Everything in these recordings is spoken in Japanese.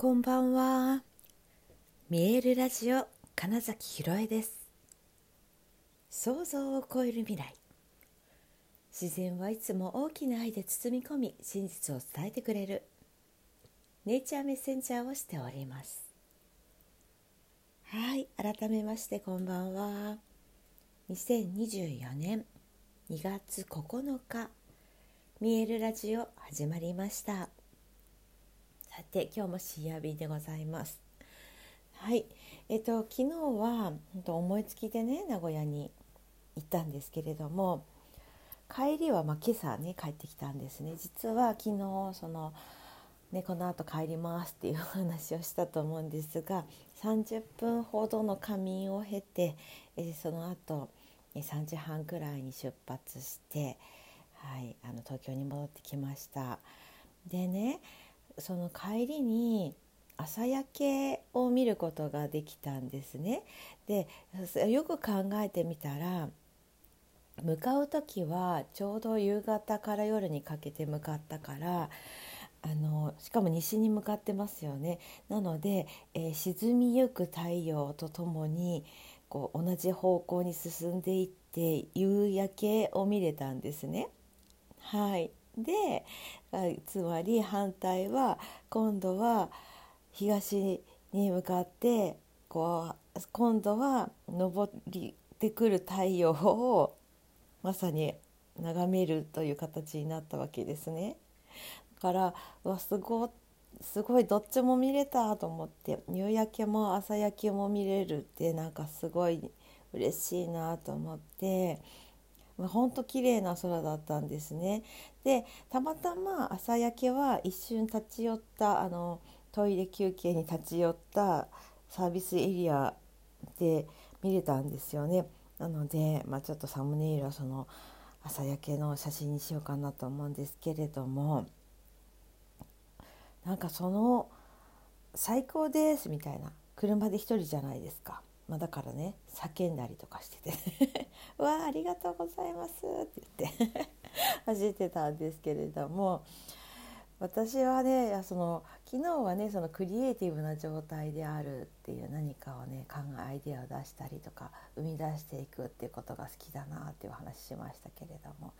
こんばんは。見えるラジオ金崎ひろえです。想像を超える未来。自然はいつも大きな愛で包み込み、真実を伝えてくれる。ネイチャーメッセンジャーをしております。はい、改めましてこんばんは。2024年2月9日、見えるラジオ始まりました。さて今日もシーアビーでございます。はい。えっと昨日は本当思いつきでね名古屋に行ったんですけれども帰りはまあ今朝ね帰ってきたんですね。実は昨日そのね、この後帰りますっていう話をしたと思うんですが30分ほどの仮眠を経て、えその後3時半くらいに出発して、はい、あの東京に戻ってきました。でねその帰りに朝焼けを見ることができたんですね。でよく考えてみたら向かう時はちょうど夕方から夜にかけて向かったからあのしかも西に向かってますよね。なので、えー、沈みゆく太陽とともにこう同じ方向に進んでいって夕焼けを見れたんですね。はいでつまり反対は今度は東に向かってこう今度は昇ってくる太陽をまさに眺めるという形になったわけですね。だからわすごすごいどっちも見れたと思って夕焼けも朝焼けも見れるってなんかすごい嬉しいなと思って本当綺麗な空だったんですね。でたまたま朝焼けは一瞬立ち寄ったあのトイレ休憩に立ち寄ったサービスエリアで見れたんですよね。なので、まあ、ちょっとサムネイルはその朝焼けの写真にしようかなと思うんですけれどもなんかその「最高です」みたいな車で一人じゃないですか。まあ、だからね叫んだりとかしてて「わあありがとうございます」って言って。走ってたんですけれども私はねその昨日はねそのクリエイティブな状態であるっていう何かをね考えアイデアを出したりとか生み出していくっていうことが好きだなっていうお話しましたけれども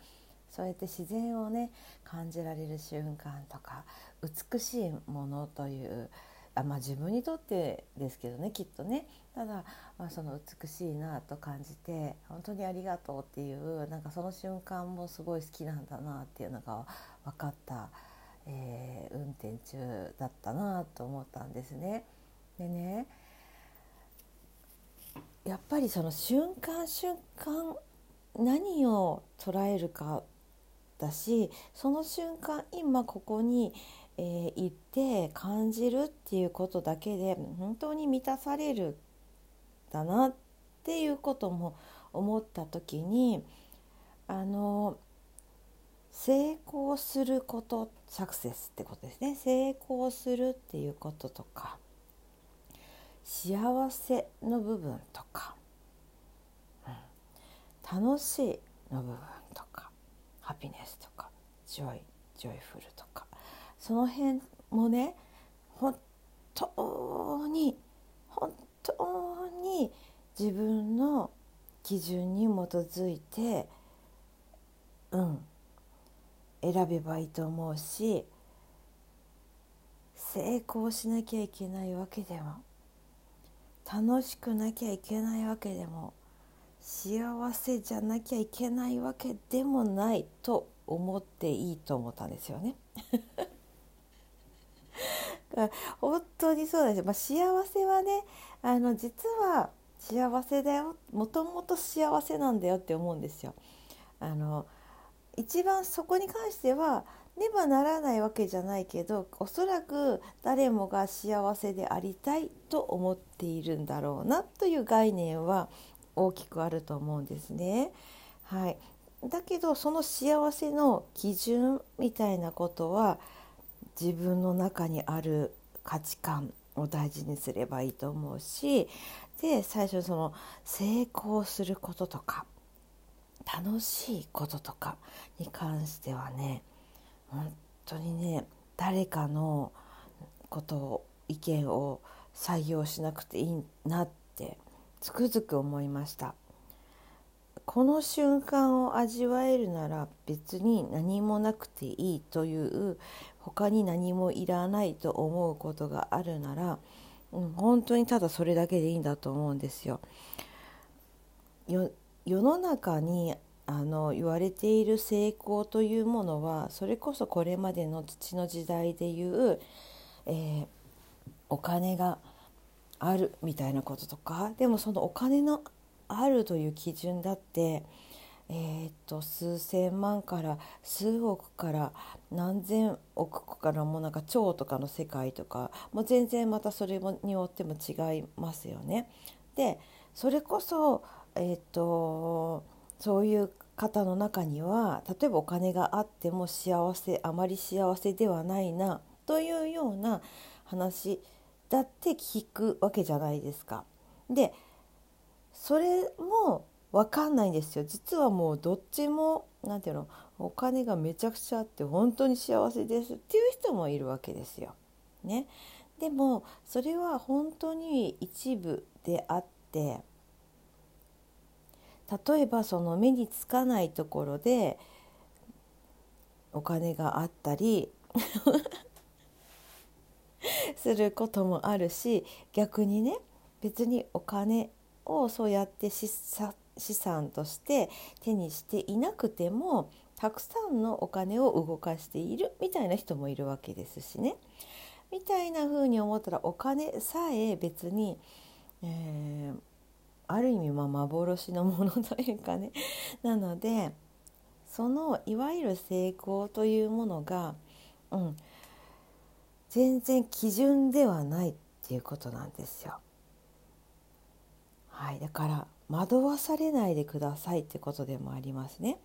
そうやって自然をね感じられる瞬間とか美しいものというあまあ自分にとってですけどねきっとねただ、まあ、その美しいなと感じて本当にありがとうっていうなんかその瞬間もすごい好きなんだなっていうのが分かった、えー、運転中だったなと思ったんですね。でねやっぱりその瞬間瞬間何を捉えるかだしその瞬間今ここにえー、行って感じるっていうことだけで本当に満たされるだなっていうことも思った時にあの成功することサクセスってことですね。成功するっていうこととか幸せの部分とか、うん、楽しいの部分とか happiness とか joy joyful とか。その辺もね本当に本当に自分の基準に基づいてうん選べばいいと思うし成功しなきゃいけないわけでも楽しくなきゃいけないわけでも幸せじゃなきゃいけないわけでもないと思っていいと思ったんですよね。本当にそうです、まあ、幸せはねあの実は幸せだよもともと幸せなんだよって思うんですよ。あの一番そこに関してはねばならないわけじゃないけどおそらく誰もが幸せでありたいと思っているんだろうなという概念は大きくあると思うんですね。はい、だけどその幸せの基準みたいなことは自分の中にある価値観を大事にすればいいと思うしで最初その成功することとか楽しいこととかに関してはね本当にね誰かのことを意見を採用しなくていいなってつくづく思いました。この瞬間を味わえるなら別に何もなくていいという他に何もいらないと思うことがあるなら、うん、本当にただそれだけでいいんだと思うんですよ。よ世の中にあの言われている成功というものはそれこそこれまでの土の時代でいう、えー、お金があるみたいなこととかでもそのお金のあるという基準だって、えー、っと数千万から数億から何千億からもなんか超とかの世界とかもう全然またそれによっても違いますよね。でそれこそ、えー、っとそういう方の中には例えばお金があっても幸せあまり幸せではないなというような話だって聞くわけじゃないですか。でそれも分かんないんですよ実はもうどっちも何て言うのお金がめちゃくちゃあって本当に幸せですっていう人もいるわけですよ。ね、でもそれは本当に一部であって例えばその目につかないところでお金があったり することもあるし逆にね別にお金をそうやって資産として手にしていなくてもたくさんのお金を動かしているみたいな人もいるわけですしね。みたいな風に思ったらお金さえ別に、えー、ある意味まあ幻のものというかね なのでそのいわゆる成功というものが、うん、全然基準ではないっていうことなんですよ。はい、だから惑わされないでくださいってことでもありますね。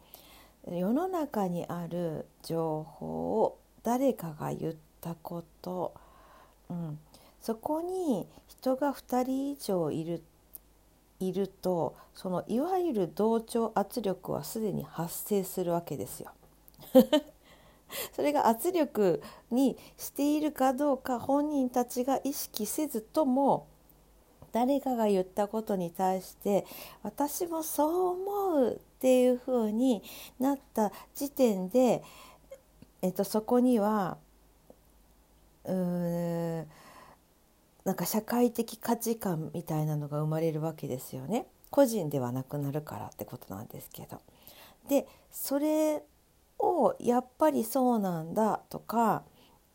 世の中にある情報を誰かが言ったこと、うん、そこに人が2人以上いるいるとそのいわゆる同調圧力はすでに発生するわけですよ。それが圧力にしているかどうか本人たちが意識せずとも誰かが言ったことに対して私もそう思うっていうふうになった時点で、えっと、そこにはうーんなんか社会的価値観みたいなのが生まれるわけですよね個人ではなくなるからってことなんですけど。でそれをやっぱりそうなんだとか、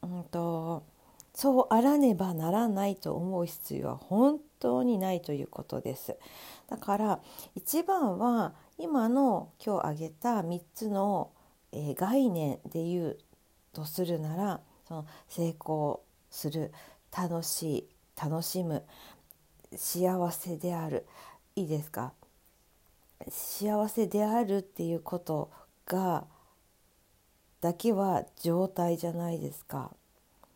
うんと、そうあらねばならないと思う必要は本当にないということです。だから一番は今の今日挙げた3つの、え、概念で言うとするならその成功する楽しい楽しむ幸せであるいいですか？幸せであるっていうことがだけは状態じゃないですか。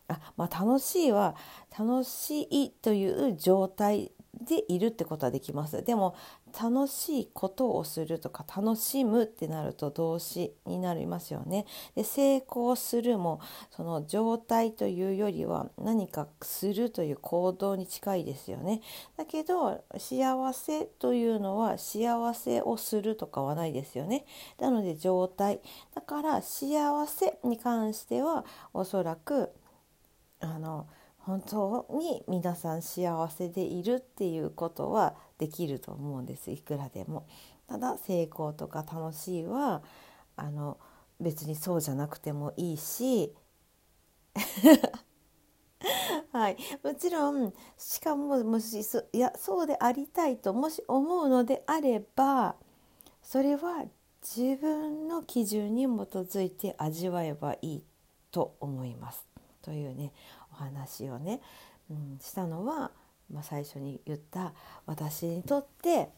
あまあ、楽しいは楽しいという状態でいるってことはできますでも楽しいことをするとか楽しむってなると動詞になりますよね。で成功するもその状態というよりは何かするという行動に近いですよね。だけど幸せというのは幸せをするとかはないですよね。なので状態だから幸せに関してはおそらくあの本当に皆さん幸せでいるっていうことはできると思うんですいくらでも。ただ成功とか楽しいはあの別にそうじゃなくてもいいし はい、もちろんしかももしいやそうでありたいともし思うのであればそれは自分の基準に基づいて味わえばいいと思います。というねお話をね、うん、したのは、まあ、最初に言った私にとって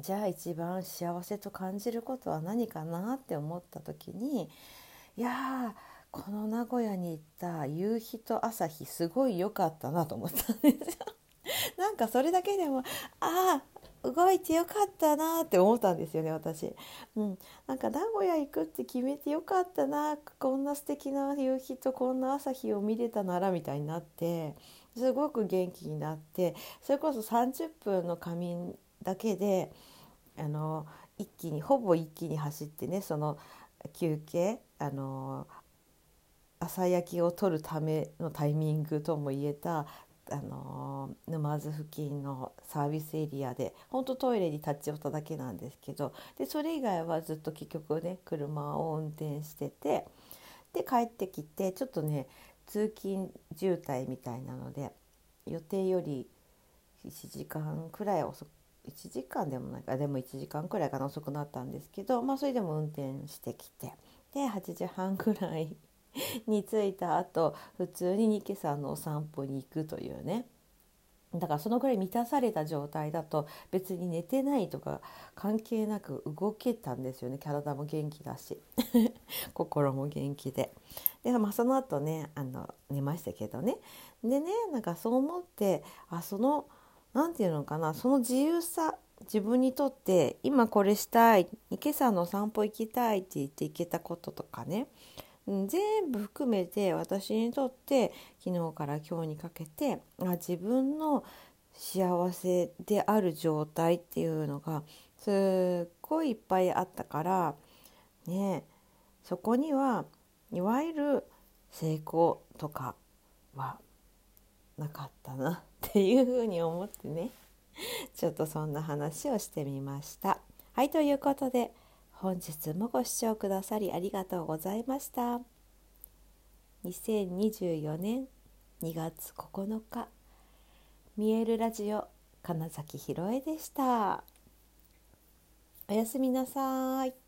じゃあ一番幸せと感じることは何かなって思った時にいやこの名古屋に行った夕日と朝日すごい良かったなと思ったんですよ。なんかそれだけでもああ動いてよかったなって思ったんですよね私、うん、なんか名古屋行くって決めてよかったなこんな素敵な夕日とこんな朝日を見れたならみたいになってすごく元気になってそれこそ30分の仮眠だけであの一気にほぼ一気に走ってねその休憩あの朝焼きを取るためのタイミングとも言えたあの沼津付近のサービスエリアで本当トイレに立ち寄っただけなんですけどでそれ以外はずっと結局ね車を運転しててで帰ってきてちょっとね通勤渋滞みたいなので予定より1時間くらい遅く1時間でもないかでも1時間くらいかな遅くなったんですけど、まあ、それでも運転してきてで8時半くらい に着いた後普通にニケさんのお散歩に行くというね。だからそのぐらい満たされた状態だと別に寝てないとか関係なく動けたんですよね。体も元気だし。心も元気で。で、まあ、その後ねあの寝ましたけどね。でねなんかそう思ってあその何て言うのかなその自由さ自分にとって今これしたい今朝の散歩行きたいって言って行けたこととかね。全部含めて私にとって昨日から今日にかけてあ自分の幸せである状態っていうのがすっごいいっぱいあったからねそこにはいわゆる成功とかはなかったなっていうふうに思ってねちょっとそんな話をしてみました。はいということで本日もご視聴くださりありがとうございました。2024年2月9日見えるラジオ金崎ひろえでした。おやすみなさい。